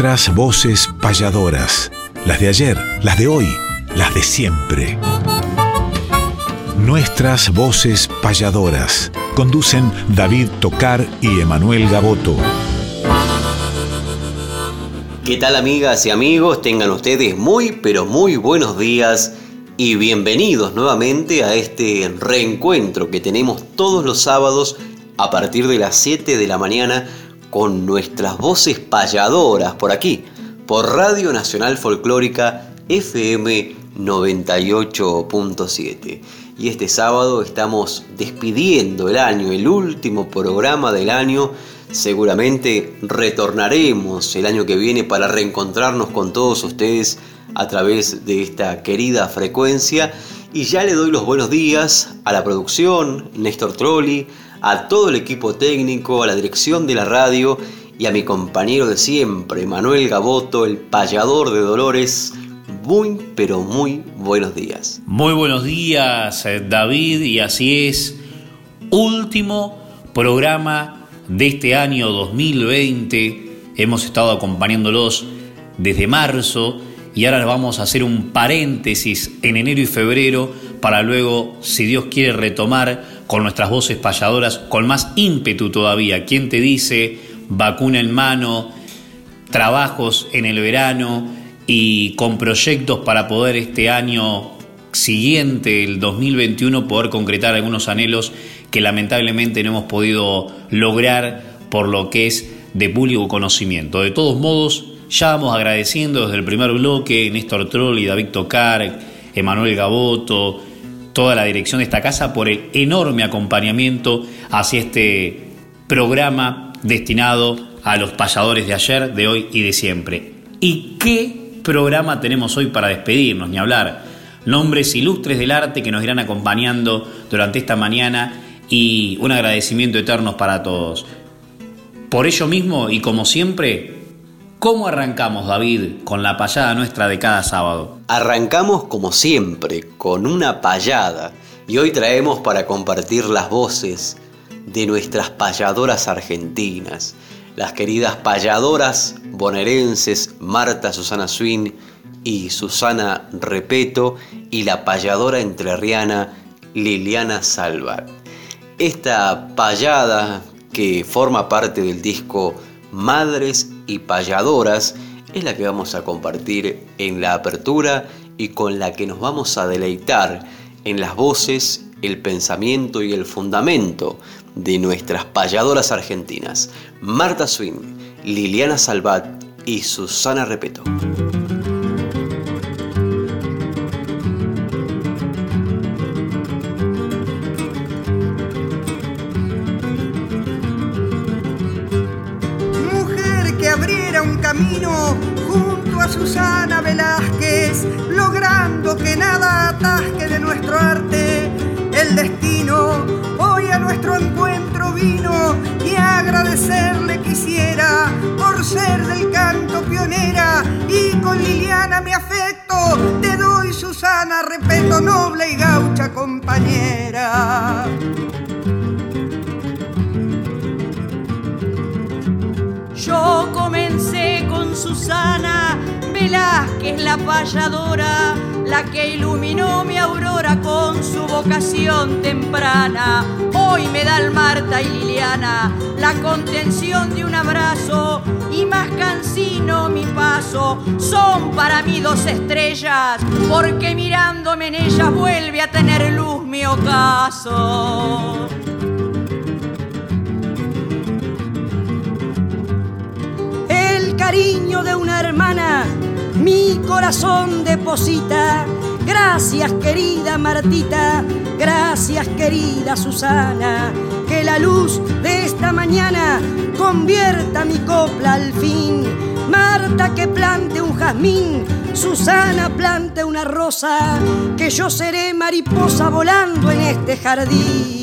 Nuestras voces payadoras, las de ayer, las de hoy, las de siempre. Nuestras voces payadoras. Conducen David Tocar y Emanuel Gaboto. ¿Qué tal amigas y amigos? Tengan ustedes muy pero muy buenos días y bienvenidos nuevamente a este reencuentro que tenemos todos los sábados a partir de las 7 de la mañana con nuestras voces payadoras por aquí, por Radio Nacional Folclórica FM 98.7. Y este sábado estamos despidiendo el año, el último programa del año. Seguramente retornaremos el año que viene para reencontrarnos con todos ustedes a través de esta querida frecuencia. Y ya le doy los buenos días a la producción, Néstor Trolli, a todo el equipo técnico, a la dirección de la radio y a mi compañero de siempre, Manuel Gaboto, el payador de Dolores. Muy, pero muy buenos días. Muy buenos días, eh, David, y así es. Último programa de este año 2020. Hemos estado acompañándolos desde marzo y ahora vamos a hacer un paréntesis en enero y febrero para luego, si Dios quiere, retomar con nuestras voces payadoras con más ímpetu todavía. ¿Quién te dice vacuna en mano, trabajos en el verano y con proyectos para poder este año siguiente, el 2021, poder concretar algunos anhelos que lamentablemente no hemos podido lograr por lo que es de público conocimiento. De todos modos, ya vamos agradeciendo desde el primer bloque Néstor Troll y David Tocar, Emanuel Gaboto, toda la dirección de esta casa por el enorme acompañamiento hacia este programa destinado a los payadores de ayer, de hoy y de siempre. ¿Y qué programa tenemos hoy para despedirnos? Ni hablar. Nombres ilustres del arte que nos irán acompañando durante esta mañana y un agradecimiento eterno para todos. Por ello mismo y como siempre, ¿Cómo arrancamos, David, con la payada nuestra de cada sábado? Arrancamos como siempre, con una payada. Y hoy traemos para compartir las voces de nuestras payadoras argentinas, las queridas payadoras bonaerenses Marta Susana Swin y Susana Repeto y la payadora entrerriana Liliana Salvat. Esta payada que forma parte del disco Madres y payadoras es la que vamos a compartir en la apertura y con la que nos vamos a deleitar en las voces, el pensamiento y el fundamento de nuestras payadoras argentinas, Marta Swin, Liliana Salvat y Susana Repeto. De nuestro arte. El destino hoy a nuestro encuentro vino y agradecerle quisiera por ser del canto pionera y con Liliana mi afecto te doy Susana, respeto noble y gaucha compañera. Yo comencé con Susana Velázquez, la payadora, la que iluminó mi aurora con su vocación temprana. Hoy me da el Marta y Liliana la contención de un abrazo y más cansino mi paso. Son para mí dos estrellas, porque mirándome en ellas vuelve a tener luz mi ocaso. cariño de una hermana, mi corazón deposita. Gracias querida Martita, gracias querida Susana, que la luz de esta mañana convierta mi copla al fin. Marta que plante un jazmín, Susana plante una rosa, que yo seré mariposa volando en este jardín.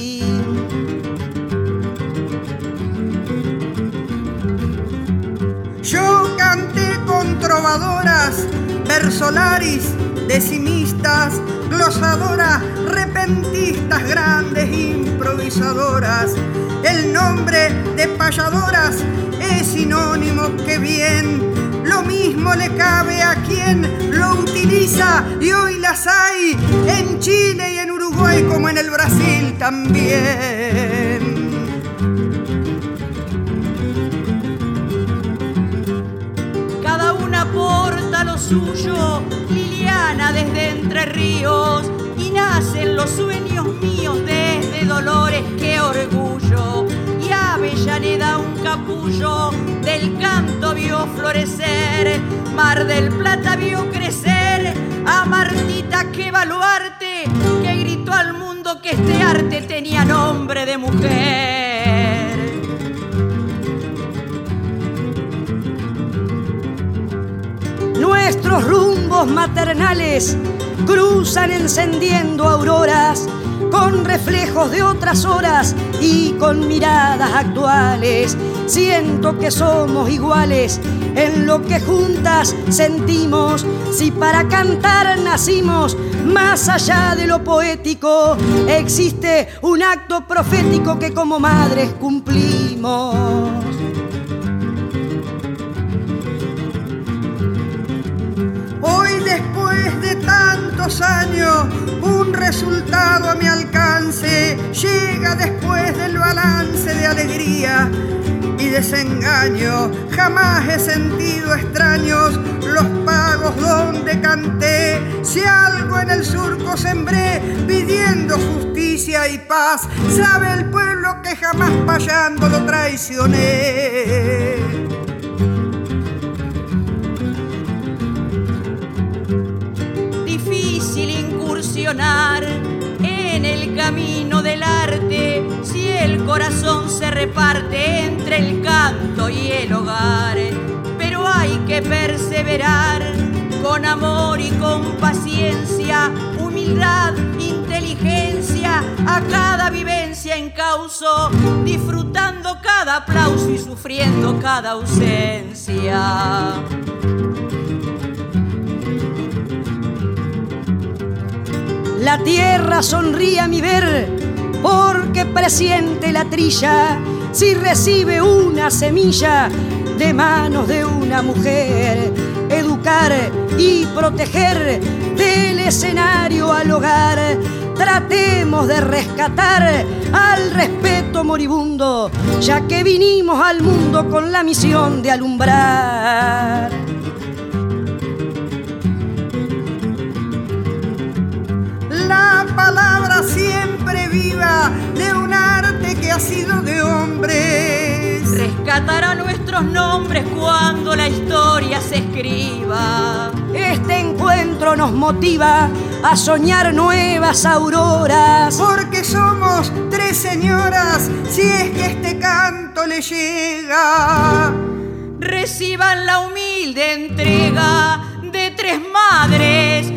Con trovadoras, versolaris, decimistas, glosadoras, repentistas, grandes improvisadoras. El nombre de payadoras es sinónimo que bien lo mismo le cabe a quien lo utiliza y hoy las hay en Chile y en Uruguay como en el Brasil también. Suyo, Liliana desde Entre Ríos, y nacen los sueños míos desde Dolores, qué orgullo y Avellaneda un capullo, del canto vio florecer, Mar del Plata vio crecer, a Martita que baluarte, que gritó al mundo que este arte tenía nombre de mujer. Nuestros rumbos maternales cruzan encendiendo auroras con reflejos de otras horas y con miradas actuales. Siento que somos iguales en lo que juntas sentimos. Si para cantar nacimos, más allá de lo poético, existe un acto profético que como madres cumplimos. Hoy después de tantos años, un resultado a mi alcance llega después del balance de alegría y desengaño. Jamás he sentido extraños los pagos donde canté. Si algo en el surco sembré pidiendo justicia y paz, sabe el pueblo que jamás payando lo traicioné. En el camino del arte si el corazón se reparte entre el canto y el hogar. Pero hay que perseverar con amor y con paciencia, humildad, inteligencia, a cada vivencia en causo, disfrutando cada aplauso y sufriendo cada ausencia. La tierra sonríe a mi ver porque presiente la trilla si recibe una semilla de manos de una mujer. Educar y proteger del escenario al hogar. Tratemos de rescatar al respeto moribundo, ya que vinimos al mundo con la misión de alumbrar. La palabra siempre viva de un arte que ha sido de hombres. Rescatará nuestros nombres cuando la historia se escriba. Este encuentro nos motiva a soñar nuevas auroras. Porque somos tres señoras, si es que este canto le llega. Reciban la humilde entrega de tres madres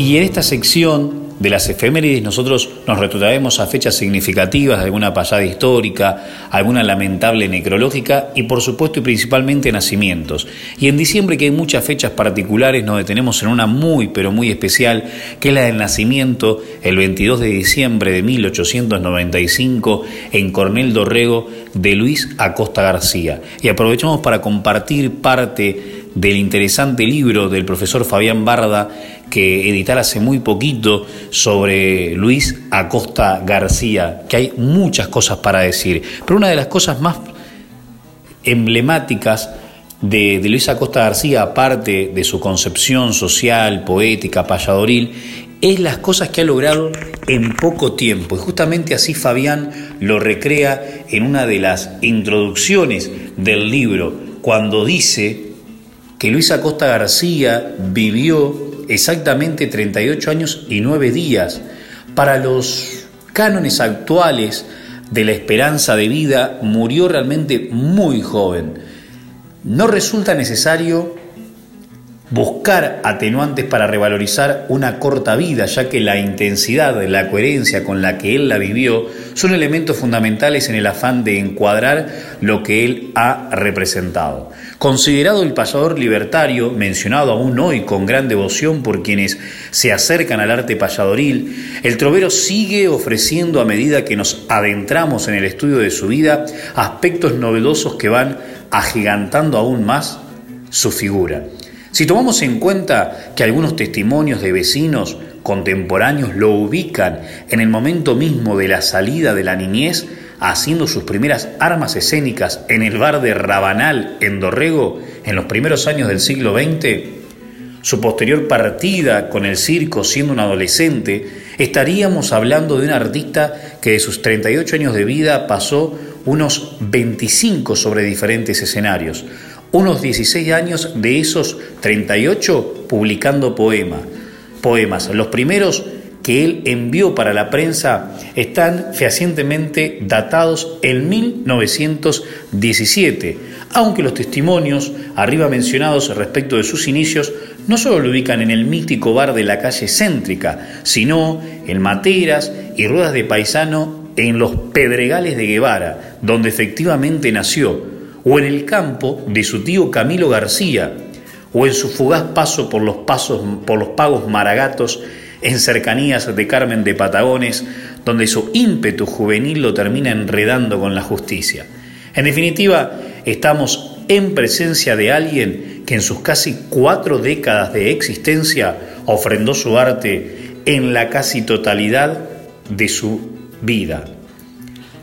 Y en esta sección de las efemérides nosotros nos retrotraemos a fechas significativas alguna pasada histórica, alguna lamentable necrológica y por supuesto y principalmente nacimientos. Y en diciembre que hay muchas fechas particulares nos detenemos en una muy pero muy especial que es la del nacimiento el 22 de diciembre de 1895 en Cornel Dorrego de Luis Acosta García. Y aprovechamos para compartir parte del interesante libro del profesor Fabián Barda que editar hace muy poquito sobre Luis Acosta García, que hay muchas cosas para decir, pero una de las cosas más emblemáticas de, Luis Acosta García, aparte de su concepción social, poética, payadoril, es las cosas que ha logrado en poco tiempo. Y justamente así Fabián lo recrea en una de las introducciones del libro, cuando dice que Luis Acosta García vivió exactamente 38 años y 9 días. Para los cánones actuales de la esperanza de vida, murió realmente muy joven. no resulta necesario buscar atenuantes para revalorizar una corta vida, ya que la intensidad, la coherencia con la que él la vivió son elementos fundamentales en el afán de encuadrar lo que él ha representado. Considerado el payador libertario, mencionado aún hoy con gran devoción por quienes se acercan al arte payadoril, el trovero sigue ofreciendo a medida que nos adentramos en el estudio de su vida aspectos novedosos que van agigantando aún más su figura. Si tomamos en cuenta que algunos testimonios de vecinos contemporáneos lo ubican en el momento mismo de la salida de la niñez, haciendo sus primeras armas escénicas en el bar de Rabanal en Dorrego en los primeros años del siglo XX, su posterior partida con el circo siendo un adolescente, estaríamos hablando de un artista que de sus 38 años de vida pasó unos 25 sobre diferentes escenarios, unos 16 años de esos 38 publicando poemas. Poemas, los primeros que él envió para la prensa están fehacientemente datados en 1917, aunque los testimonios arriba mencionados respecto de sus inicios no solo lo ubican en el mítico bar de la calle céntrica, sino en materas y ruedas de paisano en los pedregales de Guevara, donde efectivamente nació, o en el campo de su tío Camilo García, o en su fugaz paso por los, pasos, por los pagos maragatos en cercanías de Carmen de Patagones, donde su ímpetu juvenil lo termina enredando con la justicia. En definitiva, estamos en presencia de alguien que en sus casi cuatro décadas de existencia ofrendó su arte en la casi totalidad de su vida.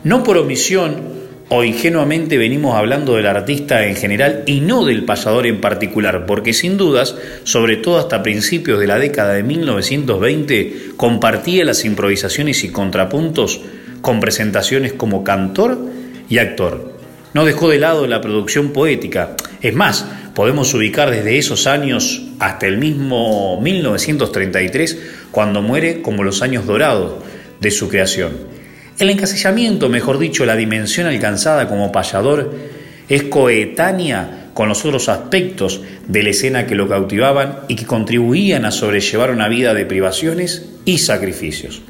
No por omisión, o ingenuamente venimos hablando del artista en general y no del payador en particular, porque sin dudas, sobre todo hasta principios de la década de 1920, compartía las improvisaciones y contrapuntos con presentaciones como cantor y actor. No dejó de lado la producción poética. Es más, podemos ubicar desde esos años hasta el mismo 1933, cuando muere como los años dorados de su creación. El encasillamiento, mejor dicho, la dimensión alcanzada como payador, es coetánea con los otros aspectos de la escena que lo cautivaban y que contribuían a sobrellevar una vida de privaciones y sacrificios.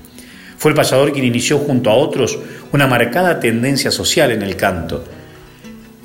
Fue el payador quien inició junto a otros una marcada tendencia social en el canto.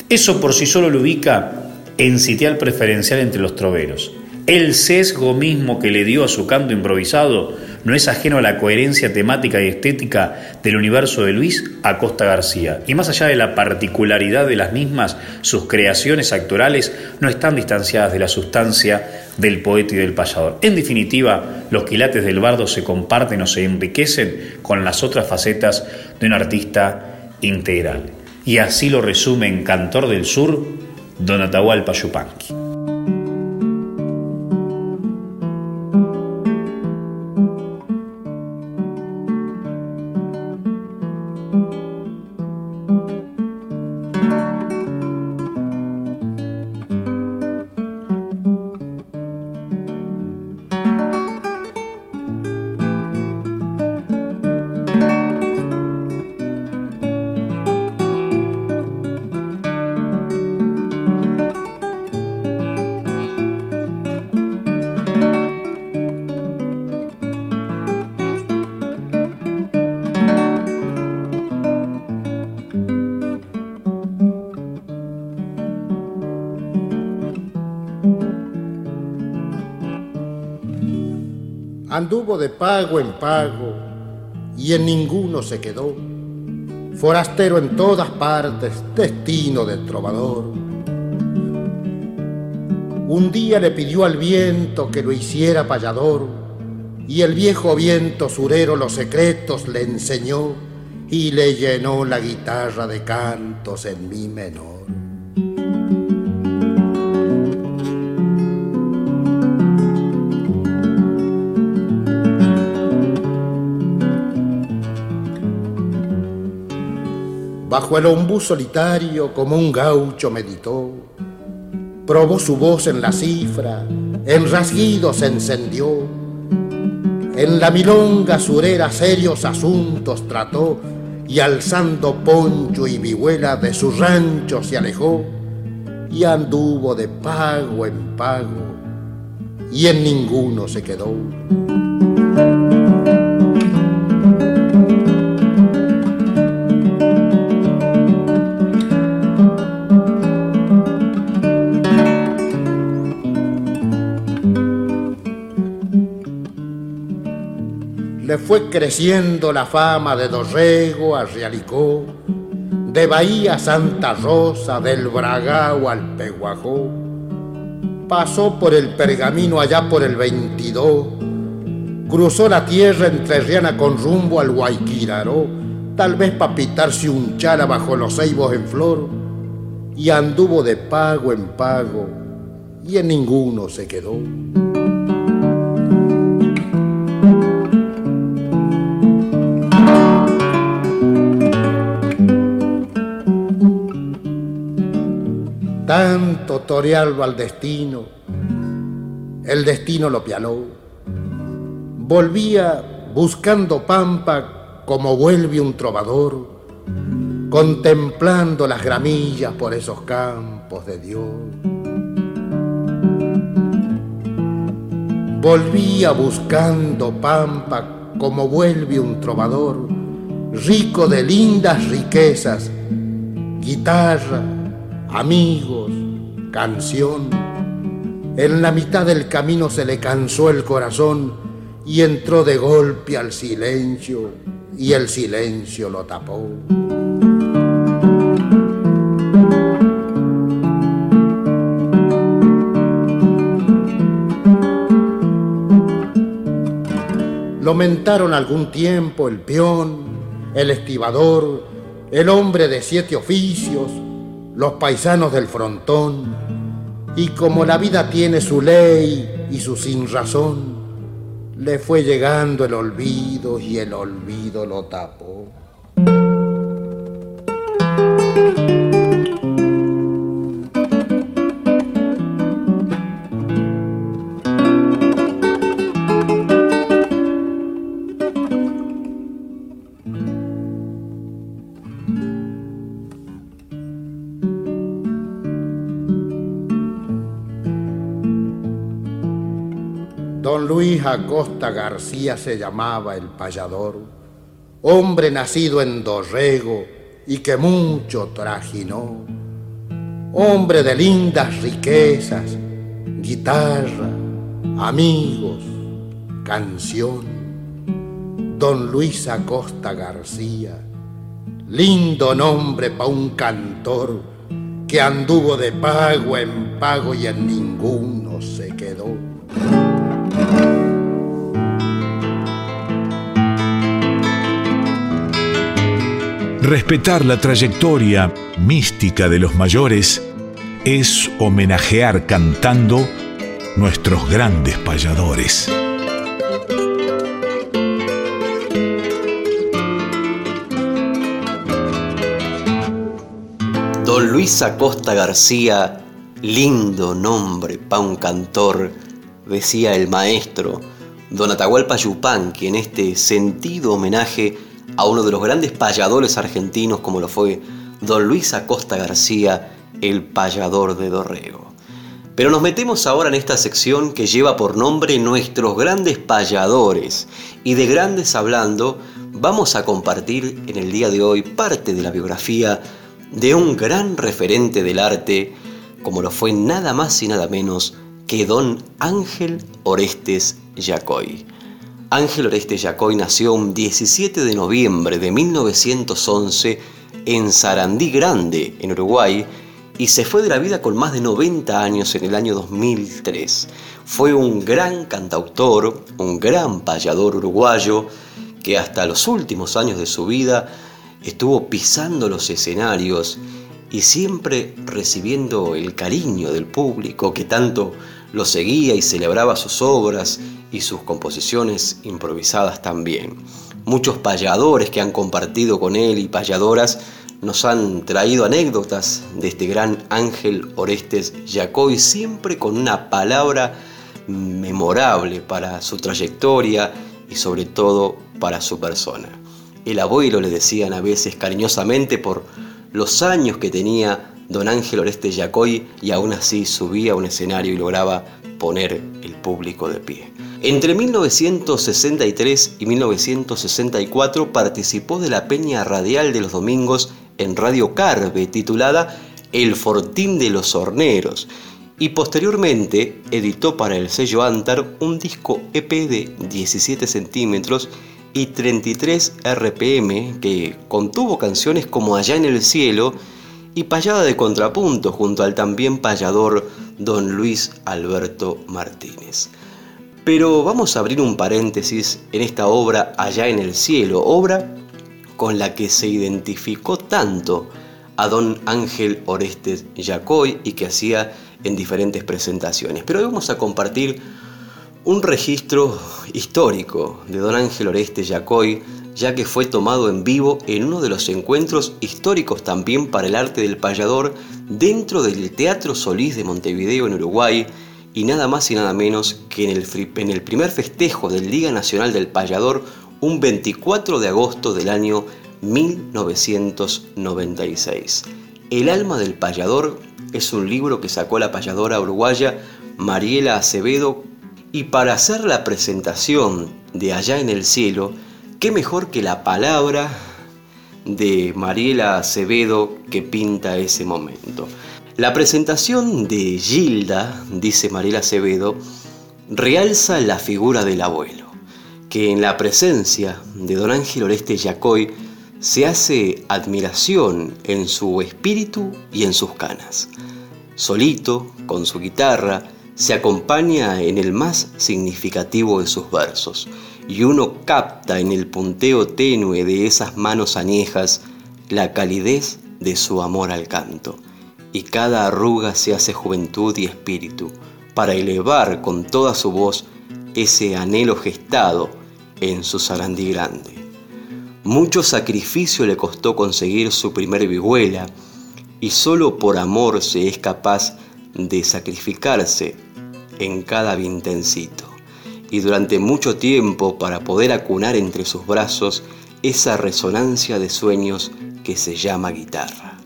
Eso por sí solo lo ubica en sitial preferencial entre los troveros. El sesgo mismo que le dio a su canto improvisado no es ajeno a la coherencia temática y estética del universo de Luis Acosta García. Y más allá de la particularidad de las mismas, sus creaciones actorales no están distanciadas de la sustancia del poeta y del payador. En definitiva, los quilates del bardo se comparten o se enriquecen con las otras facetas de un artista integral. Y así lo resume en Cantor del Sur, Don Atahualpa Yupanqui. De pago en pago y en ninguno se quedó. Forastero en todas partes, destino de trovador. Un día le pidió al viento que lo hiciera payador y el viejo viento surero los secretos le enseñó y le llenó la guitarra de cantos en mi menor. Bajo el ombú solitario como un gaucho meditó, probó su voz en la cifra, en rasguido se encendió, en la milonga surera serios asuntos trató y alzando poncho y vihuela de su rancho se alejó y anduvo de pago en pago y en ninguno se quedó. Fue creciendo la fama de Dorrego a Realicó, de Bahía Santa Rosa, del Bragao al Peguajó. Pasó por el pergamino allá por el 22, cruzó la tierra entre Riana con rumbo al Guayquiraró, tal vez para pitarse un chala bajo los ceibos en flor, y anduvo de pago en pago, y en ninguno se quedó. Tanto torearlo al destino, el destino lo pialó. Volvía buscando pampa como vuelve un trovador, contemplando las gramillas por esos campos de Dios. Volvía buscando pampa como vuelve un trovador, rico de lindas riquezas, guitarra, amigos, canción. En la mitad del camino se le cansó el corazón y entró de golpe al silencio y el silencio lo tapó. Lo mentaron algún tiempo el peón, el estibador, el hombre de siete oficios, los paisanos del frontón, y como la vida tiene su ley y su sin razón, le fue llegando el olvido y el olvido lo tapó. Luis Acosta García se llamaba el payador, hombre nacido en Dorrego y que mucho trajinó, hombre de lindas riquezas, guitarra, amigos, canción. Don Luis Acosta García, lindo nombre pa' un cantor que anduvo de pago en pago y en ninguno se quedó. Respetar la trayectoria mística de los mayores es homenajear cantando nuestros grandes payadores. Don Luis Acosta García, lindo nombre pa' un cantor, decía el maestro Don Atahualpa Yupanqui en este sentido homenaje a uno de los grandes payadores argentinos como lo fue don Luis Acosta García, el payador de Dorrego. Pero nos metemos ahora en esta sección que lleva por nombre Nuestros grandes payadores y de grandes hablando vamos a compartir en el día de hoy parte de la biografía de un gran referente del arte como lo fue nada más y nada menos que don Ángel Orestes Yacoy. Ángel Oreste Yacoy nació un 17 de noviembre de 1911 en Sarandí Grande, en Uruguay, y se fue de la vida con más de 90 años en el año 2003. Fue un gran cantautor, un gran payador uruguayo, que hasta los últimos años de su vida estuvo pisando los escenarios y siempre recibiendo el cariño del público que tanto lo seguía y celebraba sus obras y sus composiciones improvisadas también. Muchos payadores que han compartido con él y payadoras nos han traído anécdotas de este gran Ángel Orestes Yacoy, siempre con una palabra memorable para su trayectoria y sobre todo para su persona. El abuelo le decían a veces cariñosamente por los años que tenía don Ángel Oreste Yacoy y aún así subía a un escenario y lograba poner el público de pie. Entre 1963 y 1964 participó de la peña radial de los domingos en Radio Carve titulada El Fortín de los Horneros y posteriormente editó para el sello Antar un disco EP de 17 centímetros y 33 RPM que contuvo canciones como Allá en el Cielo y Payada de Contrapunto junto al también payador don Luis Alberto Martínez. Pero vamos a abrir un paréntesis en esta obra Allá en el Cielo, obra con la que se identificó tanto a don Ángel Orestes Yacoy y que hacía en diferentes presentaciones. Pero hoy vamos a compartir un registro histórico de don Ángel Orestes Yacoy, ya que fue tomado en vivo en uno de los encuentros históricos también para el arte del payador dentro del Teatro Solís de Montevideo en Uruguay y nada más y nada menos que en el, en el primer festejo del Día Nacional del Payador un 24 de agosto del año 1996. El alma del payador es un libro que sacó la payadora uruguaya Mariela Acevedo y para hacer la presentación de Allá en el Cielo, qué mejor que la palabra de Mariela Acevedo que pinta ese momento. La presentación de Gilda, dice Mariela Acevedo, realza la figura del abuelo, que en la presencia de don Ángel Oreste Yacoy se hace admiración en su espíritu y en sus canas. Solito, con su guitarra, se acompaña en el más significativo de sus versos, y uno capta en el punteo tenue de esas manos añejas la calidez de su amor al canto y cada arruga se hace juventud y espíritu, para elevar con toda su voz ese anhelo gestado en su sarandí grande. Mucho sacrificio le costó conseguir su primer vihuela, y solo por amor se es capaz de sacrificarse en cada vintencito, y durante mucho tiempo para poder acunar entre sus brazos esa resonancia de sueños que se llama guitarra.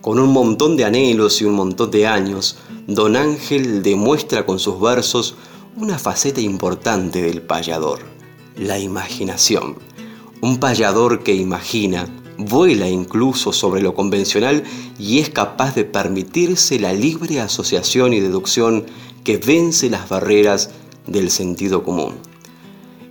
Con un montón de anhelos y un montón de años, don Ángel demuestra con sus versos una faceta importante del payador, la imaginación. Un payador que imagina, vuela incluso sobre lo convencional y es capaz de permitirse la libre asociación y deducción que vence las barreras del sentido común.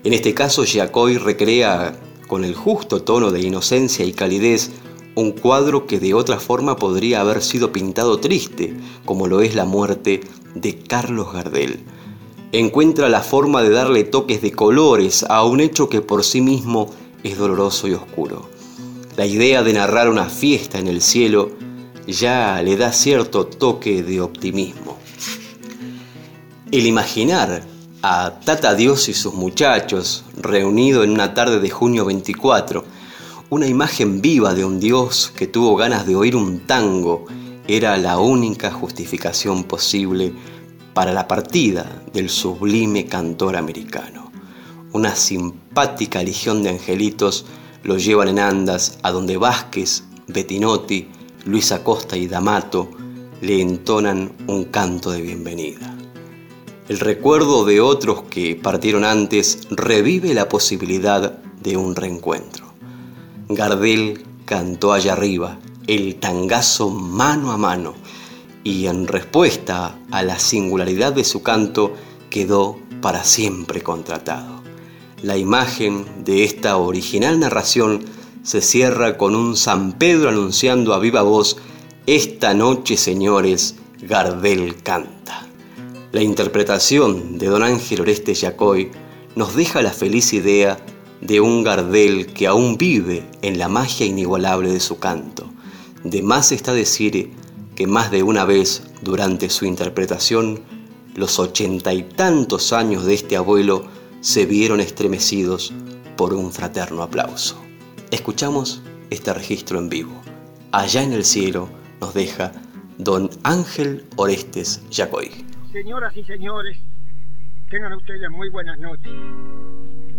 En este caso, Giacoy recrea con el justo tono de inocencia y calidez un cuadro que de otra forma podría haber sido pintado triste, como lo es la muerte de Carlos Gardel. Encuentra la forma de darle toques de colores a un hecho que por sí mismo es doloroso y oscuro. La idea de narrar una fiesta en el cielo ya le da cierto toque de optimismo. El imaginar a Tata Dios y sus muchachos reunidos en una tarde de junio 24, una imagen viva de un Dios que tuvo ganas de oír un tango era la única justificación posible para la partida del sublime cantor americano. Una simpática legión de angelitos lo llevan en andas a donde Vázquez, Bettinotti, Luis Acosta y D'Amato le entonan un canto de bienvenida. El recuerdo de otros que partieron antes revive la posibilidad de un reencuentro. Gardel cantó allá arriba el tangazo mano a mano y en respuesta a la singularidad de su canto quedó para siempre contratado. La imagen de esta original narración se cierra con un San Pedro anunciando a viva voz, esta noche señores, Gardel canta. La interpretación de don Ángel Oreste Yacoy nos deja la feliz idea de un Gardel que aún vive en la magia inigualable de su canto. De más está decir que más de una vez durante su interpretación, los ochenta y tantos años de este abuelo se vieron estremecidos por un fraterno aplauso. Escuchamos este registro en vivo. Allá en el cielo nos deja don Ángel Orestes Yacoy. Señoras y señores, tengan ustedes muy buenas noches.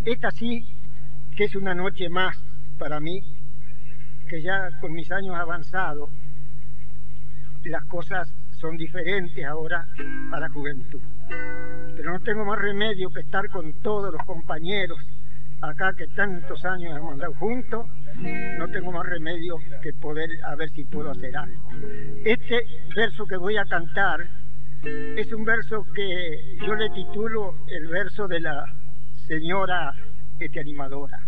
Esta sí que es una noche más para mí, que ya con mis años avanzados las cosas son diferentes ahora a la juventud. Pero no tengo más remedio que estar con todos los compañeros acá que tantos años hemos andado juntos, no tengo más remedio que poder a ver si puedo hacer algo. Este verso que voy a cantar es un verso que yo le titulo el verso de la señora este, animadora.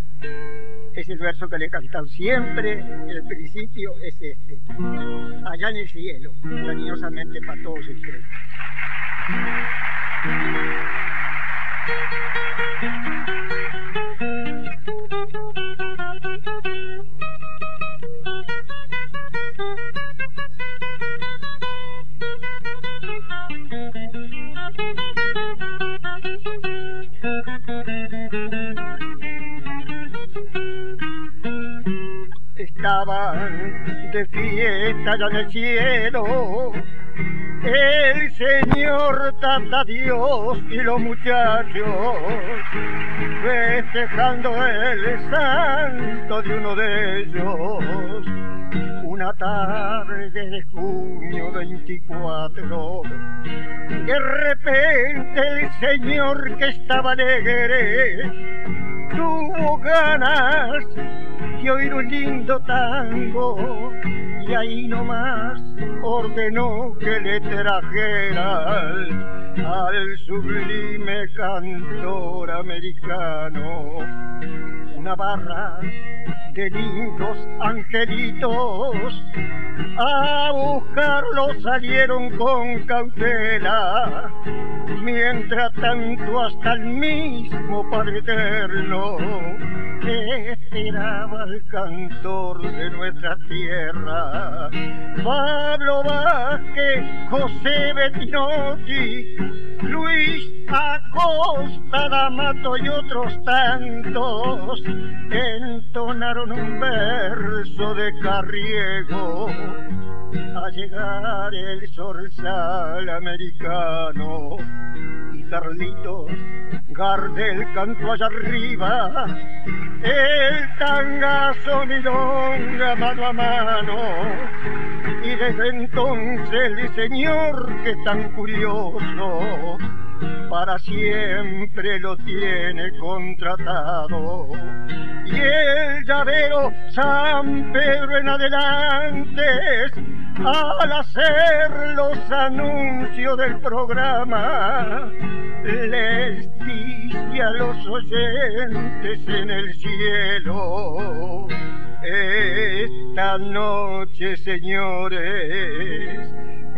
Es el verso que le he cantado siempre, el principio es este. Allá en el cielo, cariñosamente para todos ustedes. De fiesta allá en el cielo el señor Tata Dios y los muchachos festejando el santo de uno de ellos. Una tarde de junio 24, de repente el señor que estaba alegre tuvo ganas de oír un lindo tango y ahí nomás ordenó que le trajeran al sublime cantor americano una barra lindos angelitos. A buscarlo salieron con cautela, mientras tanto hasta el mismo Padre Eterno esperaba al cantor de nuestra tierra. Pablo Vázquez, José Bettinotti, Luis Acosta, D'Amato y otros tantos entonaron un verso de carriego a llegar el zorzal americano. Y Carlitos Gardel cantó allá arriba el tangazo milonga mano a mano. Y desde entonces el señor que es tan curioso para siempre lo tiene contratado. Y el llavero San Pedro en adelante, al hacer los anuncios del programa, les dice a los oyentes en el cielo, esta noche, señores,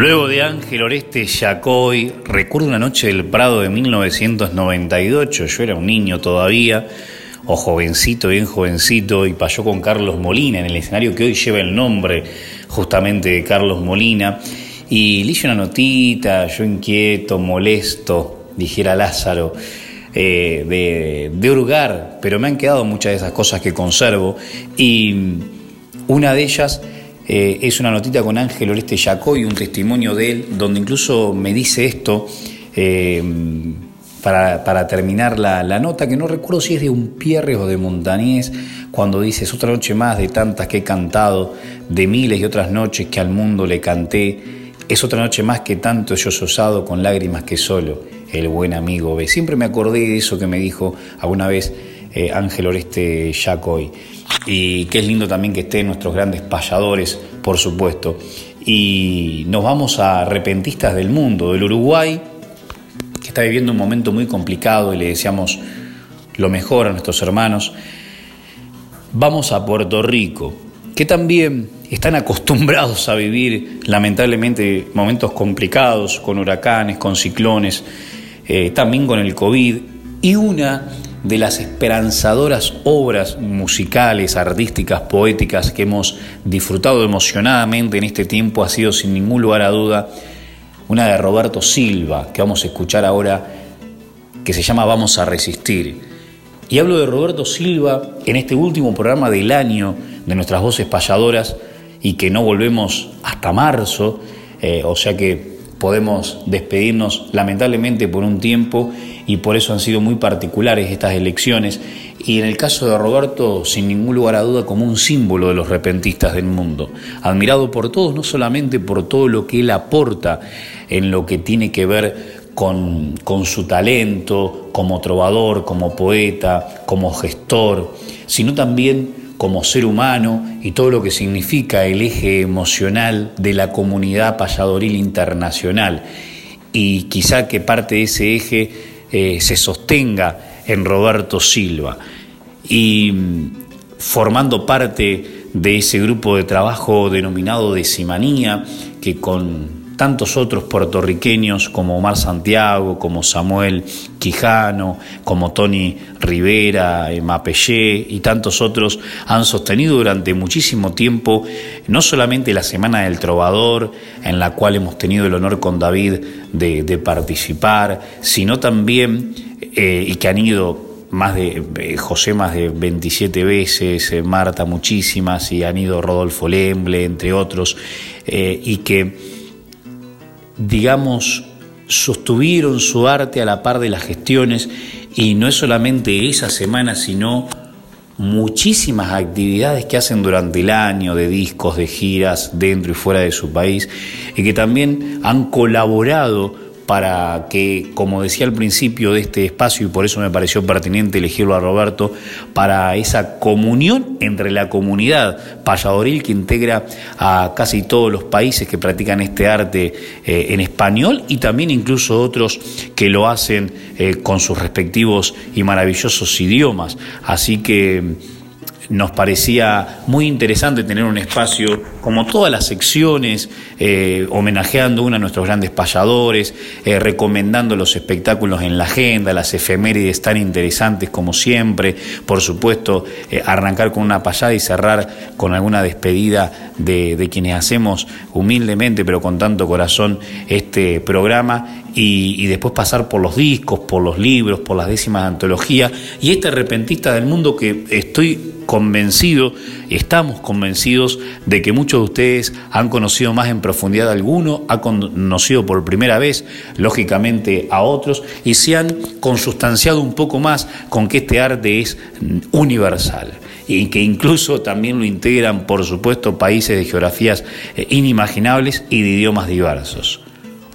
Luego de Ángel Oreste Yacoy, recuerdo una noche del Prado de 1998, yo era un niño todavía, o jovencito, bien jovencito, y pasó con Carlos Molina en el escenario que hoy lleva el nombre justamente de Carlos Molina, y le hice una notita, yo inquieto, molesto, dijera Lázaro, eh, de, de hurgar, pero me han quedado muchas de esas cosas que conservo, y una de ellas eh, es una notita con Ángel Oreste Yacoy, un testimonio de él, donde incluso me dice esto, eh, para, terminar la, nota, que no recuerdo si es de un Pierre o de Montañés, cuando dice, es otra noche más de tantas que he cantado, de miles y otras noches que al mundo le canté, es otra noche más que tanto yo osado con lágrimas que solo el buen amigo ve. Siempre me acordé de eso que me dijo alguna vez eh, Ángel Oreste Yacoy y que es lindo también que estén nuestros grandes payadores, por supuesto. Y nos vamos a Repentistas del Mundo, del Uruguay, que está viviendo un momento muy complicado y le deseamos lo mejor a nuestros hermanos. Vamos a Puerto Rico, que también están acostumbrados a vivir lamentablemente momentos complicados, con huracanes, con ciclones, eh, también con el COVID, y una de las esperanzadoras obras musicales, artísticas, poéticas que hemos disfrutado emocionadamente en este tiempo ha sido sin ningún lugar a duda una de Roberto Silva, que vamos a escuchar ahora, que se llama Vamos a resistir. Y hablo de Roberto Silva en este último programa del año de nuestras voces payadoras y que no volvemos hasta marzo, eh, o sea que podemos despedirnos lamentablemente por un tiempo y por eso han sido muy particulares estas elecciones y en el caso de Roberto sin ningún lugar a duda como un símbolo de los repentistas del mundo, admirado por todos, no solamente por todo lo que él aporta en lo que tiene que ver con, con su talento como trovador, como poeta, como gestor, sino también como ser humano y todo lo que significa el eje emocional de la comunidad payadoril internacional. Y quizá que parte de ese eje eh, se sostenga en Roberto Silva. Y mm, formando parte de ese grupo de trabajo denominado Decimanía, que con tantos otros puertorriqueños como Omar Santiago, como Samuel Quijano, como Tony Rivera, eh, Mapellé y tantos otros han sostenido durante muchísimo tiempo no solamente la Semana del Trovador, en la cual hemos tenido el honor con David de, participar, sino también, eh, y que han ido más de eh, José más de 27 veces, Marta muchísimas, y han ido Rodolfo Lemble, entre otros, y que digamos, sostuvieron su arte a la par de las gestiones y no es solamente esa semana, sino muchísimas actividades que hacen durante el año de discos, de giras dentro y fuera de su país y que también han colaborado para que, como decía al principio de este espacio, y por eso me pareció pertinente elegirlo a Roberto, para esa comunión entre la comunidad payadoril que integra a casi todos los países que practican este arte eh, en español y también incluso otros que lo hacen eh, con sus respectivos y maravillosos idiomas. Así que nos parecía muy interesante tener un espacio, como todas las secciones, eh, homenajeando a uno de nuestros grandes payadores, eh, recomendando los espectáculos en la agenda, las efemérides tan interesantes como siempre, por supuesto, eh, arrancar con una payada y cerrar con alguna despedida de, de quienes hacemos humildemente, pero con tanto corazón, este programa y, después pasar por los discos, por los libros, por las décimas de antología y este repentista del mundo que estoy convencido, estamos convencidos de que muchos de ustedes han conocido más en profundidad a alguno, han conocido por primera vez, lógicamente, a otros y se han consustanciado un poco más con que este arte es universal y que incluso también lo integran, por supuesto, países de geografías eh, inimaginables y de idiomas diversos.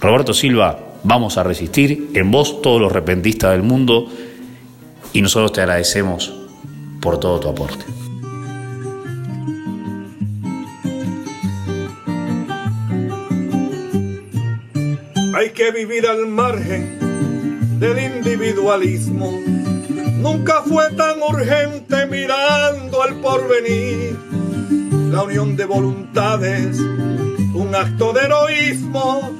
Roberto Silva, vamos a resistir, en vos todos los repentistas del mundo, y nosotros te agradecemos por todo tu aporte. Hay que vivir al margen del individualismo. Nunca fue tan urgente mirando al porvenir. La unión de voluntades, un acto de heroísmo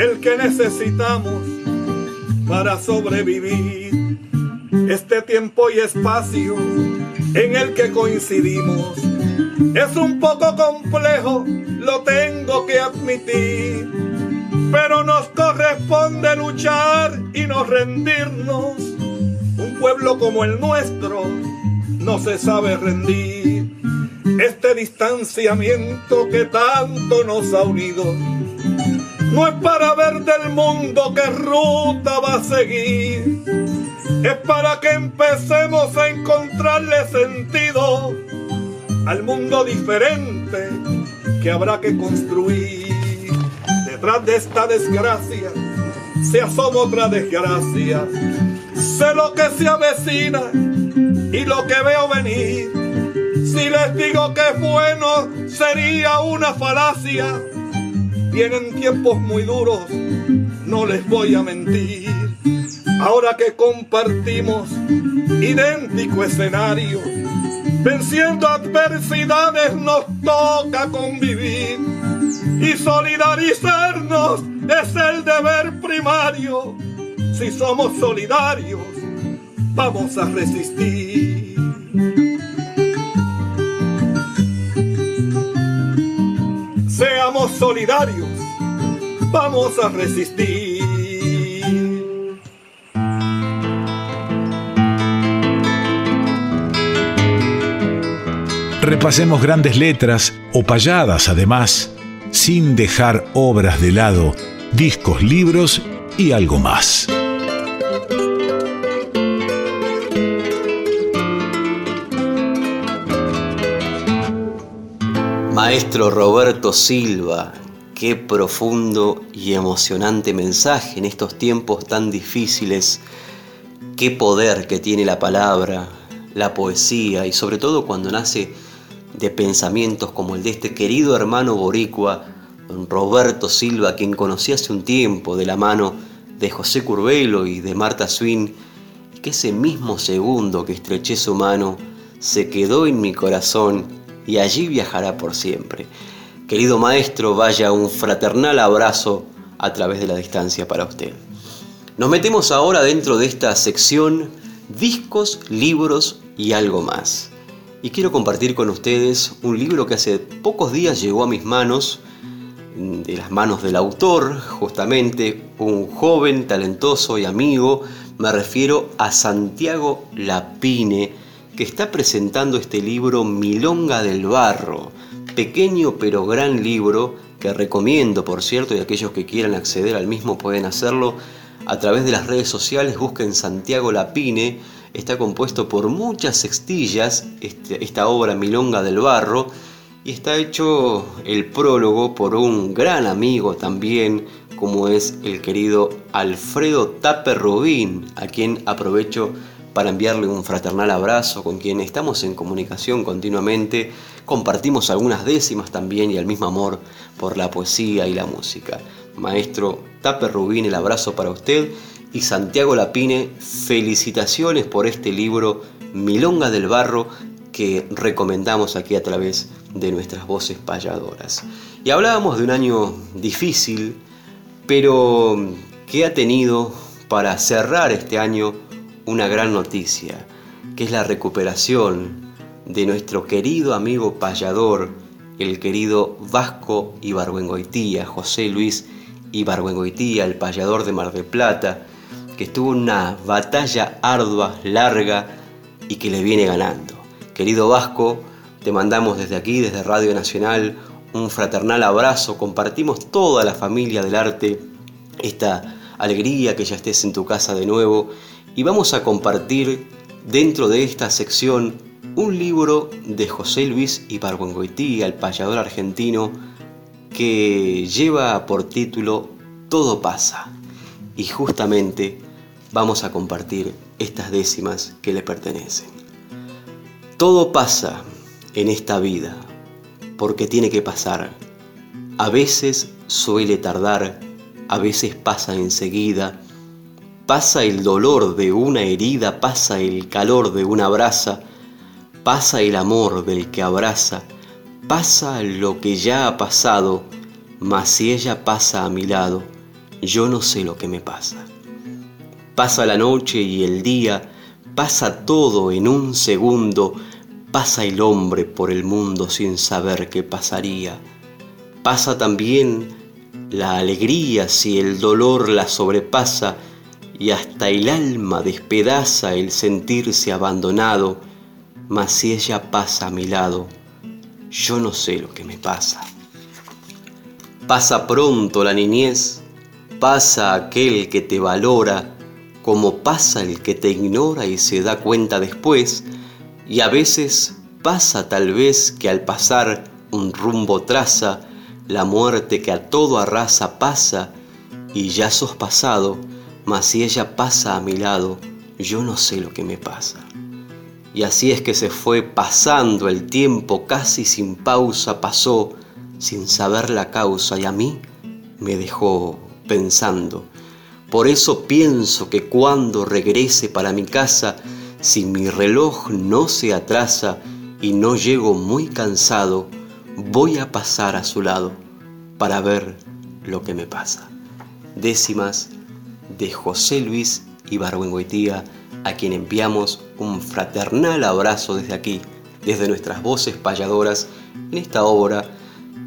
el que necesitamos para sobrevivir. Este tiempo y espacio en el que coincidimos es un poco complejo, lo tengo que admitir, pero nos corresponde luchar y no rendirnos. Un pueblo como el nuestro no se sabe rendir. Este distanciamiento que tanto nos ha unido no es para ver del mundo qué ruta va a seguir, es para que empecemos a encontrarle sentido al mundo diferente que habrá que construir. Detrás de esta desgracia se asoma otra desgracia. Sé lo que se avecina y lo que veo venir. Si les digo que es bueno, sería una falacia Vienen tiempos muy duros, no les voy a mentir. Ahora que compartimos idéntico escenario, venciendo adversidades nos toca convivir y solidarizarnos es el deber primario. Si somos solidarios, vamos a resistir. Solidarios, vamos a resistir. Repasemos grandes letras o payadas además, sin dejar obras de lado, discos, libros y algo más. Maestro Roberto Silva, qué profundo y emocionante mensaje en estos tiempos tan difíciles. Qué poder que tiene la palabra, la poesía y sobre todo cuando nace de pensamientos como el de este querido hermano boricua, don Roberto Silva, quien conocí hace un tiempo de la mano de José Curbelo y de Marta Swin, que ese mismo segundo que estreché su mano se quedó en mi corazón y allí viajará por siempre. Querido maestro, vaya un fraternal abrazo a través de la distancia para usted. Nos metemos ahora dentro de esta sección discos, libros y algo más. Y quiero compartir con ustedes un libro que hace pocos días llegó a mis manos, de las manos del autor, justamente, un joven, talentoso y amigo, me refiero a Santiago Lapine, que está presentando este libro Milonga del Barro, pequeño pero gran libro que recomiendo, por cierto, y aquellos que quieran acceder al mismo pueden hacerlo a través de las redes sociales, busquen Santiago Lapine, está compuesto por muchas sextillas, este, esta obra Milonga del Barro, y está hecho el prólogo por un gran amigo también, como es el querido Alfredo Taper Rubín, a quien aprovecho para enviarle un fraternal abrazo, con quien estamos en comunicación continuamente, compartimos algunas décimas también y el mismo amor por la poesía y la música. Maestro Taper Rubín, el abrazo para usted y Santiago Lapine, felicitaciones por este libro Milonga del Barro que recomendamos aquí a través de nuestras voces payadoras. Y hablábamos de un año difícil, pero que ha tenido para cerrar este año una gran noticia, que es la recuperación de nuestro querido amigo payador, el querido Vasco Ibargüengoitía, José Luis Ibargüengoitía, el payador de Mar del Plata, que estuvo en una batalla ardua, larga y que le viene ganando. Querido Vasco, te mandamos desde aquí, desde Radio Nacional, un fraternal abrazo, compartimos toda la familia del arte esta alegría que ya estés en tu casa de nuevo y vamos a compartir dentro de esta sección un libro de José Luis Ibargüengoitía, el payador argentino, que lleva por título Todo pasa. Y justamente vamos a compartir estas décimas que le pertenecen. Todo pasa en esta vida porque tiene que pasar. A veces suele tardar, a veces pasa enseguida. Pasa el dolor de una herida, pasa el calor de una brasa, pasa el amor del que abraza, pasa lo que ya ha pasado, mas si ella pasa a mi lado, yo no sé lo que me pasa. Pasa la noche y el día, pasa todo en un segundo, pasa el hombre por el mundo sin saber qué pasaría. Pasa también la alegría si el dolor la sobrepasa y hasta el alma despedaza el sentirse abandonado, mas si ella pasa a mi lado, yo no sé lo que me pasa. Pasa pronto la niñez, pasa aquel que te valora, como pasa el que te ignora y se da cuenta después, y a veces pasa tal vez que al pasar un rumbo traza, la muerte que a todo arrasa pasa, y ya sos pasado, mas si ella pasa a mi lado, yo no sé lo que me pasa. Y así es que se fue pasando el tiempo casi sin pausa, pasó sin saber la causa y a mí me dejó pensando por eso pienso que cuando regrese para mi casa, si mi reloj no se atrasa y no llego muy cansado, voy a pasar a su lado para ver lo que me pasa. Décimas de José Luis Ibargüengoitía, a quien enviamos un fraternal abrazo desde aquí, desde nuestras voces payadoras, en esta obra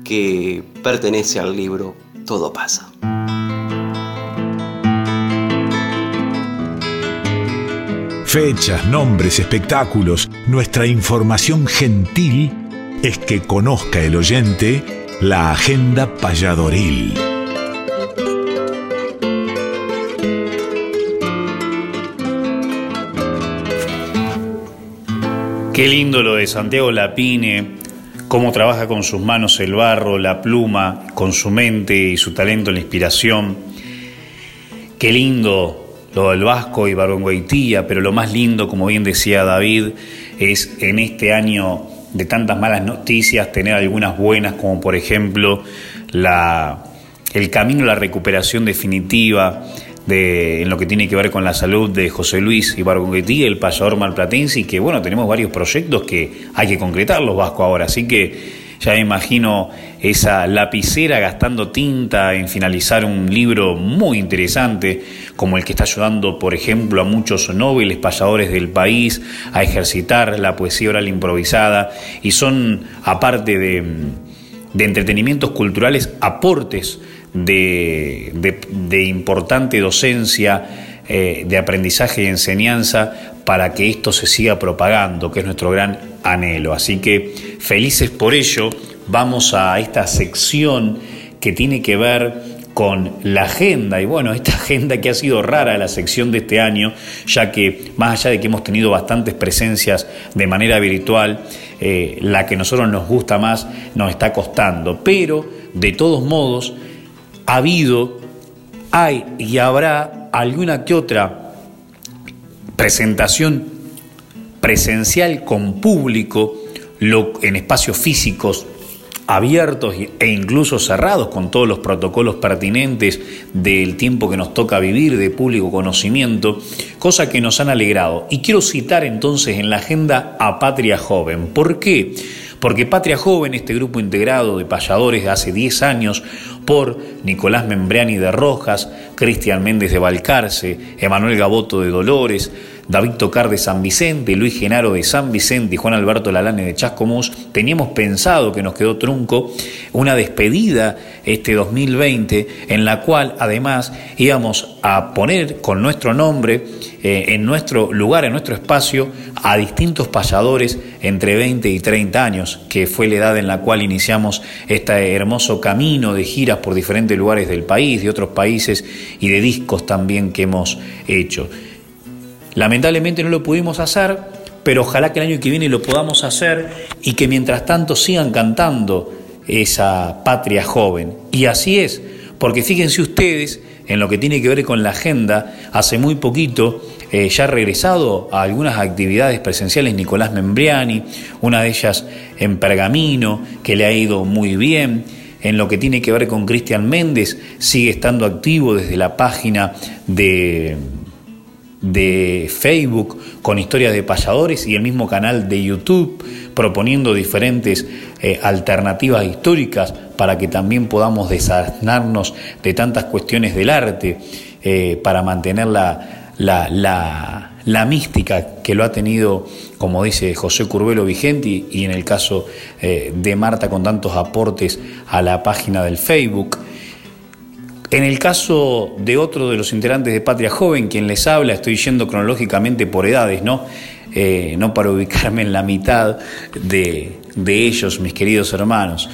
que pertenece al libro Todo pasa. Fechas, nombres, espectáculos, nuestra información gentil es que conozca el oyente la agenda payadoril. Qué lindo lo de Santiago Lapine, cómo trabaja con sus manos el barro, la pluma, con su mente y su talento la inspiración. Qué lindo lo del Vasco y Barongüeitía, pero lo más lindo, como bien decía David, es en este año de tantas malas noticias tener algunas buenas, como por ejemplo el camino a la recuperación definitiva de, en lo que tiene que ver con la salud de José Luis Ibargüetí, el payador malplatense, y que bueno, tenemos varios proyectos que hay que concretarlos, Vasco, ahora. Así que ya me imagino esa lapicera gastando tinta en finalizar un libro muy interesante, como el que está ayudando, por ejemplo, a muchos nobles payadores del país a ejercitar la poesía oral improvisada, y son, aparte de, de entretenimientos culturales, aportes de, importante docencia, eh, de aprendizaje y enseñanza para que esto se siga propagando, que es nuestro gran anhelo. Así que felices por ello, vamos a esta sección que tiene que ver con la agenda, y bueno, esta agenda que ha sido rara la sección de este año, ya que más allá de que hemos tenido bastantes presencias de manera virtual, eh, la que a nosotros nos gusta más nos está costando, pero de todos modos, ha habido, hay y habrá alguna que otra presentación presencial con público en espacios físicos abiertos e incluso cerrados con todos los protocolos pertinentes del tiempo que nos toca vivir de público conocimiento, cosa que nos han alegrado. Y quiero citar entonces en la agenda a Patria Joven. ¿Por qué? Porque Patria Joven, este grupo integrado de payadores de hace 10 años, por Nicolás Membriani de Rojas, Cristian Méndez de Balcarce, Emanuel Gaboto de Dolores, David Tocar de San Vicente, Luis Genaro de San Vicente y Juan Alberto Lalane de Chascomús, teníamos pensado que nos quedó trunco una despedida este 2020 en la cual además íbamos a poner con nuestro nombre eh, en nuestro lugar, en nuestro espacio, a distintos payadores entre 20 y 30 años, que fue la edad en la cual iniciamos este hermoso camino de giras por diferentes lugares del país, de otros países y de discos también que hemos hecho. Lamentablemente no lo pudimos hacer, pero ojalá que el año que viene lo podamos hacer y que mientras tanto sigan cantando esa patria joven. Y así es, porque fíjense ustedes en lo que tiene que ver con la agenda, hace muy poquito eh, ya ha regresado a algunas actividades presenciales Nicolás Membriani, una de ellas en Pergamino, que le ha ido muy bien. En lo que tiene que ver con Cristian Méndez, sigue estando activo desde la página de de Facebook con historias de payadores y el mismo canal de YouTube proponiendo diferentes eh, alternativas históricas para que también podamos desasnarnos de tantas cuestiones del arte, eh, para mantener la, la, mística que lo ha tenido, como dice José Curvelo Vigenti, y en el caso eh, de Marta con tantos aportes a la página del Facebook. En el caso de otro de los integrantes de Patria Joven, quien les habla, estoy yendo cronológicamente por edades, ¿no? Eh, no para ubicarme en la mitad de, ellos, mis queridos hermanos.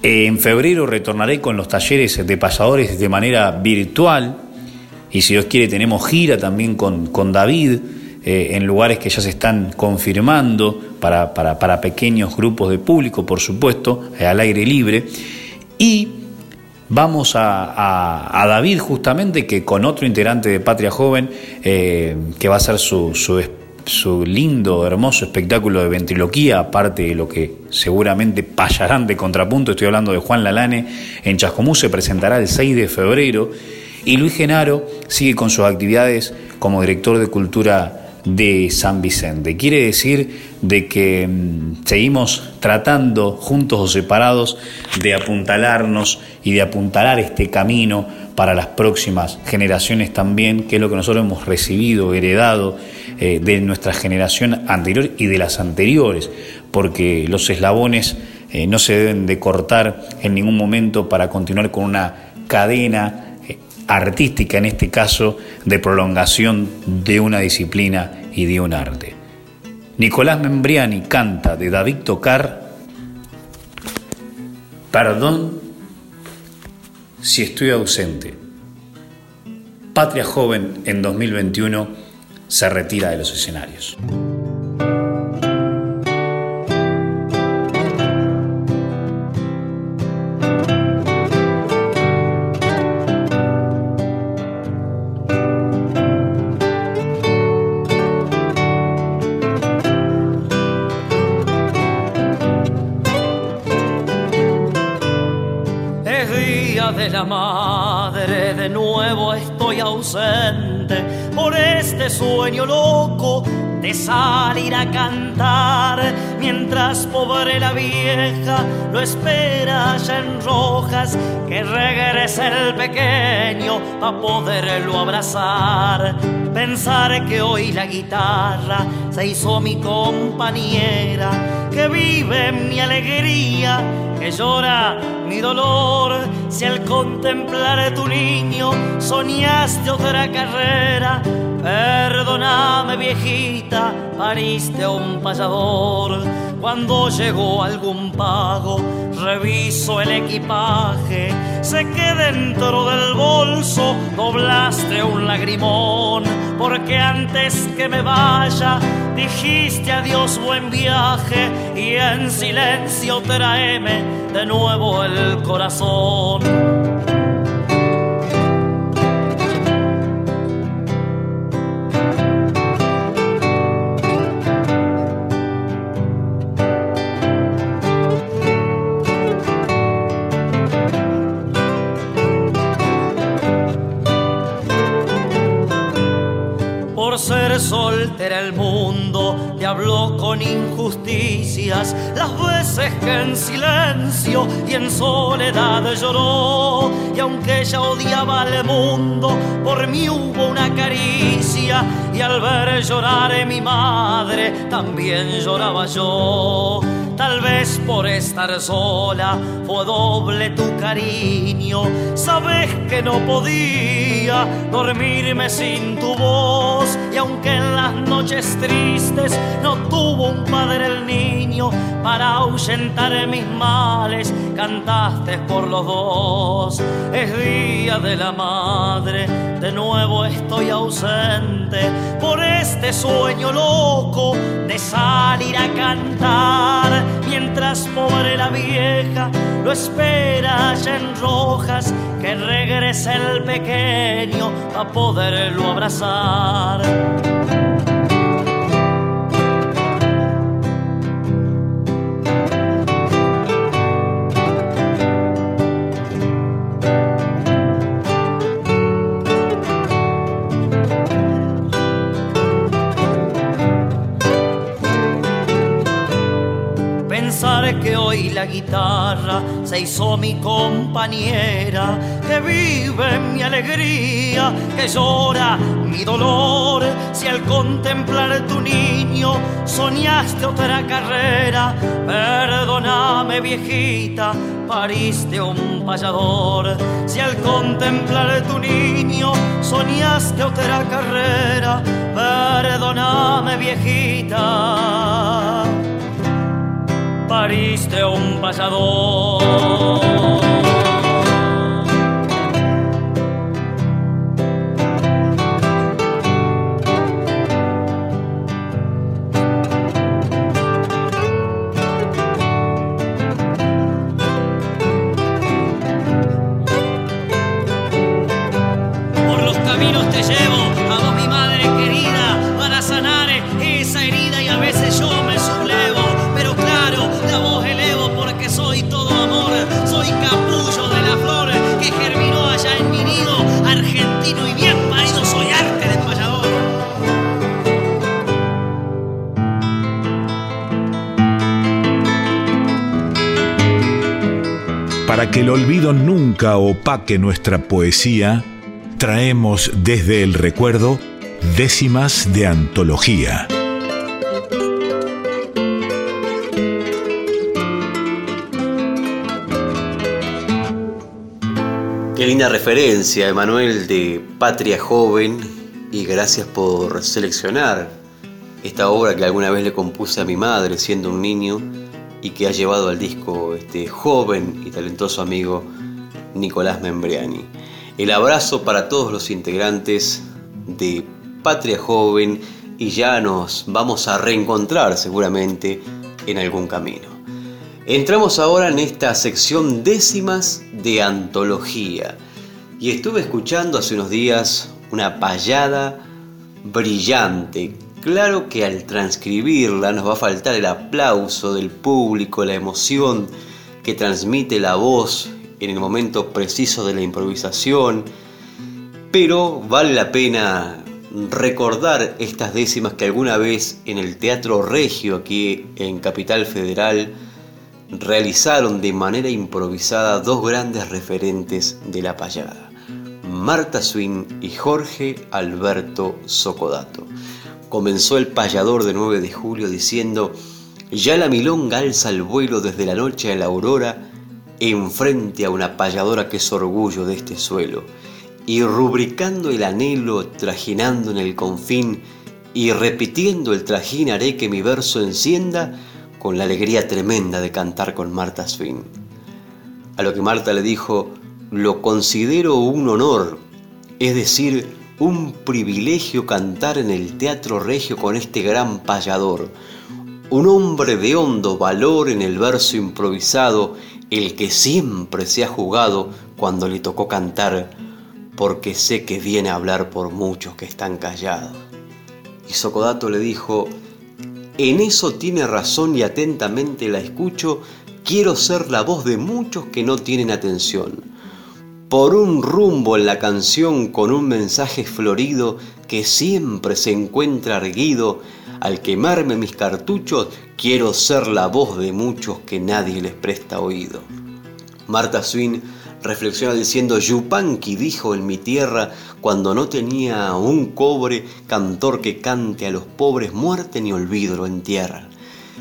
en febrero retornaré con los talleres de pasadores de manera virtual y si Dios quiere tenemos gira también con, con David eh, en lugares que ya se están confirmando para, para, pequeños grupos de público, por supuesto, eh, al aire libre. Y Vamos a, David justamente, que con otro integrante de Patria Joven, eh, que va a ser su, su, lindo, hermoso espectáculo de ventriloquía, aparte de lo que seguramente payarán de contrapunto, estoy hablando de Juan Lalane, en Chascomú se presentará el 6 de febrero, y Luis Genaro sigue con sus actividades como director de cultura de San Vicente. Quiere decir de que mm, seguimos tratando, juntos o separados, de apuntalarnos y de apuntalar este camino para las próximas generaciones también, que es lo que nosotros hemos recibido, heredado eh, de nuestra generación anterior y de las anteriores, porque los eslabones eh, no se deben de cortar en ningún momento para continuar con una cadena artística, en este caso, de prolongación de una disciplina y de un arte. Nicolás Membriani canta de David Tocar, Perdón si estoy ausente. Patria Joven en 2021 se retira de los escenarios. La vieja lo espera ya en rojas, que regrese el pequeño para poderlo abrazar. Pensar que hoy la guitarra se hizo mi compañera, que vive mi alegría, que llora mi dolor. Si al contemplar tu niño soñaste otra carrera, Perdóname viejita, pariste a un payador. Cuando llegó algún pago, reviso el equipaje. Sé que dentro del bolso doblaste un lagrimón. Porque antes que me vaya, dijiste adiós, buen viaje. Y en silencio tráeme de nuevo el corazón. El mundo te habló con injusticias, las veces que en silencio y en soledad lloró, y aunque ella odiaba al mundo, por mí hubo una caricia, y al ver llorar a mi madre, también lloraba yo. Tal vez por estar sola fue doble tu cariño. Sabes que no podía dormirme sin tu voz. Y aunque en las noches tristes no tuvo un padre el niño para ahuyentar mis males, cantaste por los dos. Es día de la madre, de nuevo estoy ausente por este sueño loco de salir a cantar mientras pobre la vieja lo espera allá en rojas que regrese el pequeño a poderlo abrazar. Compañera, que vive mi alegría, que llora mi dolor. Si al contemplar tu niño soñaste otra carrera, perdóname viejita, pariste un payador. Si al contemplar tu niño soñaste otra carrera, perdóname viejita pariste un pasador. Que el olvido nunca opaque nuestra poesía, traemos desde el recuerdo décimas de antología. Qué linda referencia, Emanuel, de Patria Joven, y gracias por seleccionar esta obra que alguna vez le compuse a mi madre siendo un niño y que ha llevado al disco este joven y talentoso amigo Nicolás Membriani. El abrazo para todos los integrantes de Patria Joven y ya nos vamos a reencontrar seguramente en algún camino. Entramos ahora en esta sección décimas de antología y estuve escuchando hace unos días una payada brillante. Claro que al transcribirla nos va a faltar el aplauso del público, la emoción que transmite la voz en el momento preciso de la improvisación, pero vale la pena recordar estas décimas que alguna vez en el Teatro Regio aquí en Capital Federal realizaron de manera improvisada dos grandes referentes de la payada, Marta Swin y Jorge Alberto Socodato. Comenzó el payador de 9 de julio diciendo, ya la milonga alza el vuelo desde la noche a la aurora, enfrente a una payadora que es orgullo de este suelo, y rubricando el anhelo, trajinando en el confín, y repitiendo el trajín haré que mi verso encienda, con la alegría tremenda de cantar con Marta Swin. A lo que Marta le dijo, lo considero un honor, es decir, un privilegio cantar en el Teatro Regio con este gran payador, un hombre de hondo valor en el verso improvisado, el que siempre se ha jugado cuando le tocó cantar, porque sé que viene a hablar por muchos que están callados. Y Socodato le dijo, en eso tiene razón y atentamente la escucho, quiero ser la voz de muchos que no tienen atención. Por un rumbo en la canción con un mensaje florido que siempre se encuentra erguido, al quemarme mis cartuchos, quiero ser la voz de muchos que nadie les presta oído. Marta Swin reflexiona diciendo, Yupanqui dijo en mi tierra, cuando no tenía un cobre, cantor que cante a los pobres, muerte ni olvido lo entierra.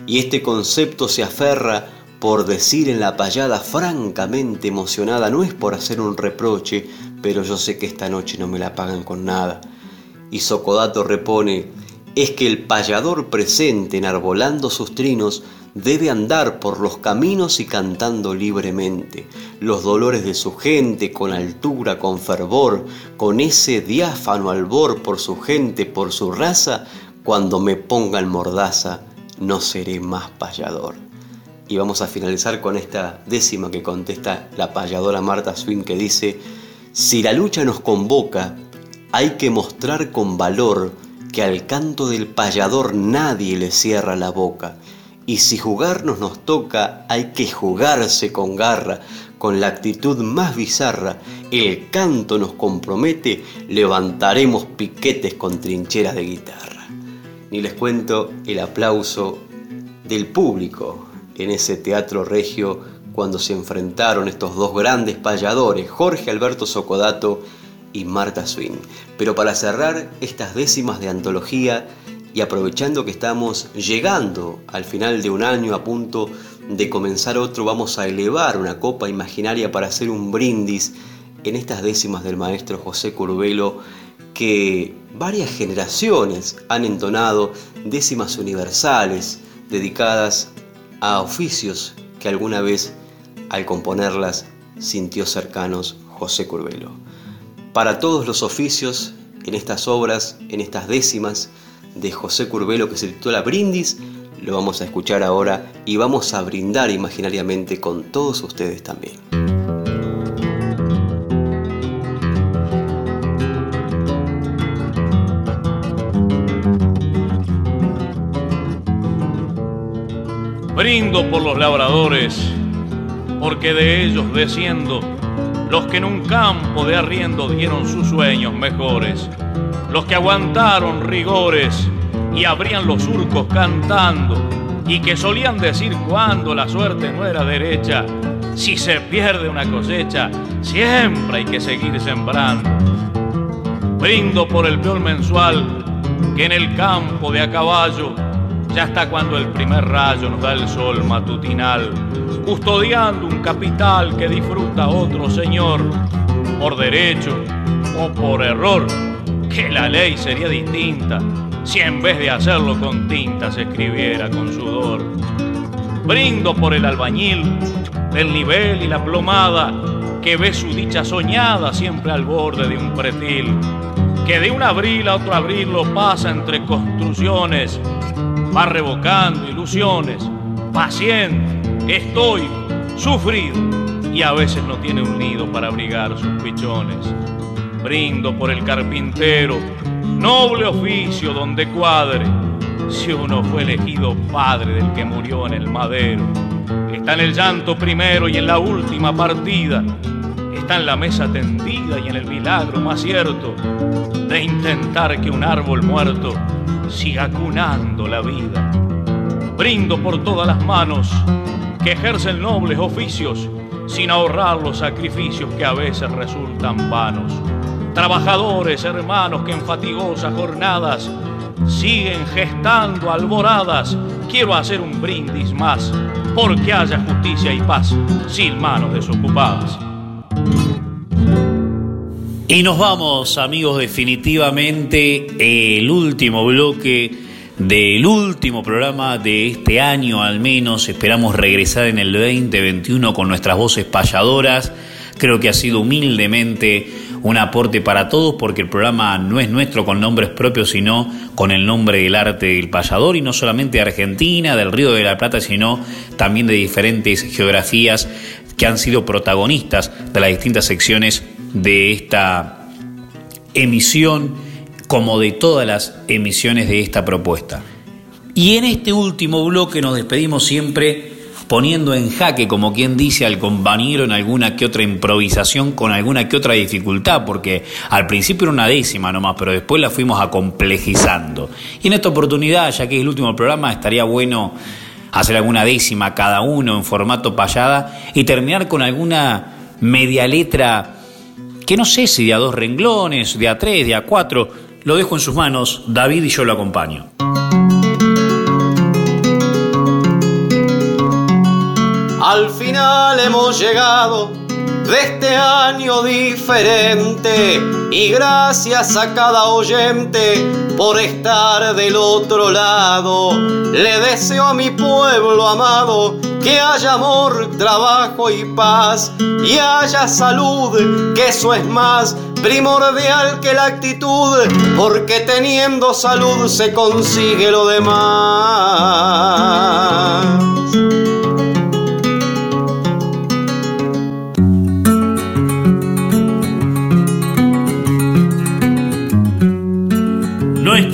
Y este concepto se aferra por decir en la payada francamente emocionada, no es por hacer un reproche, pero yo sé que esta noche no me la pagan con nada. Y Socodato repone, es que el payador presente enarbolando sus trinos debe andar por los caminos y cantando libremente los dolores de su gente con altura, con fervor, con ese diáfano albor por su gente, por su raza, cuando me pongan mordaza, no seré más payador. Y vamos a finalizar con esta décima que contesta la payadora Marta Swin que dice, si la lucha nos convoca, hay que mostrar con valor que al canto del payador nadie le cierra la boca y si jugarnos nos toca, hay que jugarse con garra, con la actitud más bizarra. El canto nos compromete, levantaremos piquetes con trincheras de guitarra. Ni les cuento el aplauso del público en ese teatro regio cuando se enfrentaron estos dos grandes payadores, Jorge Alberto Socodato y Marta Swin. Pero para cerrar estas décimas de antología, y aprovechando que estamos llegando al final de un año a punto de comenzar otro, vamos a elevar una copa imaginaria para hacer un brindis en estas décimas del maestro José Curbelo que varias generaciones han entonado décimas universales dedicadas a oficios que alguna vez al componerlas sintió cercanos José Curbelo. Para todos los oficios, en estas obras, en estas décimas, de José Curbelo que se titula Brindis, lo vamos a escuchar ahora y vamos a brindar imaginariamente con todos ustedes también. Brindo por los labradores, porque de ellos desciendo, los que en un campo de arriendo dieron sus sueños mejores los que aguantaron rigores y abrían los surcos cantando y que solían decir cuando la suerte no era derecha, Si se pierde una cosecha, siempre hay que seguir sembrando. Brindo por el peor mensual que en el campo de a caballo ya está cuando el primer rayo nos da el sol matutinal, custodiando un capital que disfruta otro señor, por derecho o por error, que la ley sería distinta si en vez de hacerlo con tinta se escribiera con sudor. Brindo por el albañil del nivel y la plomada que ve su dicha soñada siempre al borde de un pretil, que de un abril a otro abril lo pasa entre construcciones, va revocando ilusiones, paciente, estoy, sufrido y a veces no tiene un nido para abrigar sus pichones. Brindo por el carpintero, noble oficio donde cuadre, si uno fue elegido padre del que murió en el madero. Está en el llanto primero y en la última partida. Está en la mesa tendida y en el milagro más cierto de intentar que un árbol muerto siga cunando la vida. Brindo por todas las manos que ejercen nobles oficios sin ahorrar los sacrificios que a veces resultan vanos trabajadores, hermanos que en fatigosas jornadas siguen gestando alboradas. Quiero hacer un brindis más, porque haya justicia y paz sin manos desocupadas. Y nos vamos, amigos, definitivamente el último bloque del último programa de este año al menos. Esperamos regresar en el 2021 con nuestras voces payadoras. Creo que ha sido humildemente un aporte para todos porque el programa no es nuestro con nombres propios, sino con el nombre del arte del payador y no solamente de Argentina, del Río de la Plata, sino también de diferentes geografías que han sido protagonistas de las distintas secciones de esta emisión como de todas las emisiones de esta propuesta. Y en este último bloque nos despedimos siempre poniendo en jaque, como quien dice, al compañero en alguna que otra improvisación con alguna que otra dificultad, porque al principio era una décima nomás, pero después la fuimos complejizando. Y en esta oportunidad, ya que es el último programa, estaría bueno hacer alguna décima cada uno en formato payada y terminar con alguna media letra que no sé si de a dos renglones, de a tres, de a cuatro, lo dejo en sus manos, David y yo lo acompaño. Al final hemos llegado de este año diferente y gracias a cada oyente por estar del otro lado. Le deseo a mi pueblo amado que haya amor, trabajo y paz y haya salud, que eso es más primordial que la actitud, porque teniendo salud se consigue lo demás.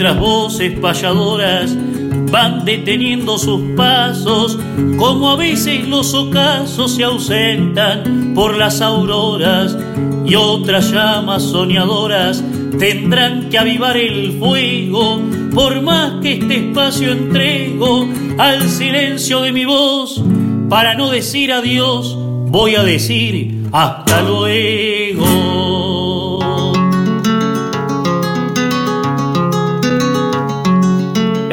Nuestras voces payadoras van deteniendo sus pasos, como a veces los ocasos se ausentan por las auroras y otras llamas soñadoras tendrán que avivar el fuego, por más que este espacio entrego al silencio de mi voz, para no decir adiós, voy a decir hasta luego.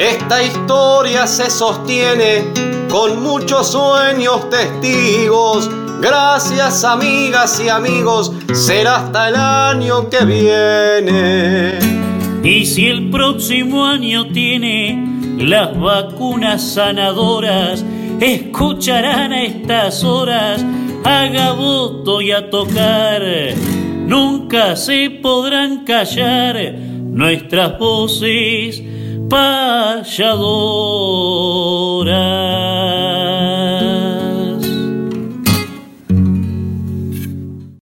Esta historia se sostiene con muchos sueños testigos. Gracias amigas y amigos, será hasta el año que viene. Y si el próximo año tiene las vacunas sanadoras, escucharán a estas horas a Gaboto y a tocar. Nunca se podrán callar nuestras voces payadora.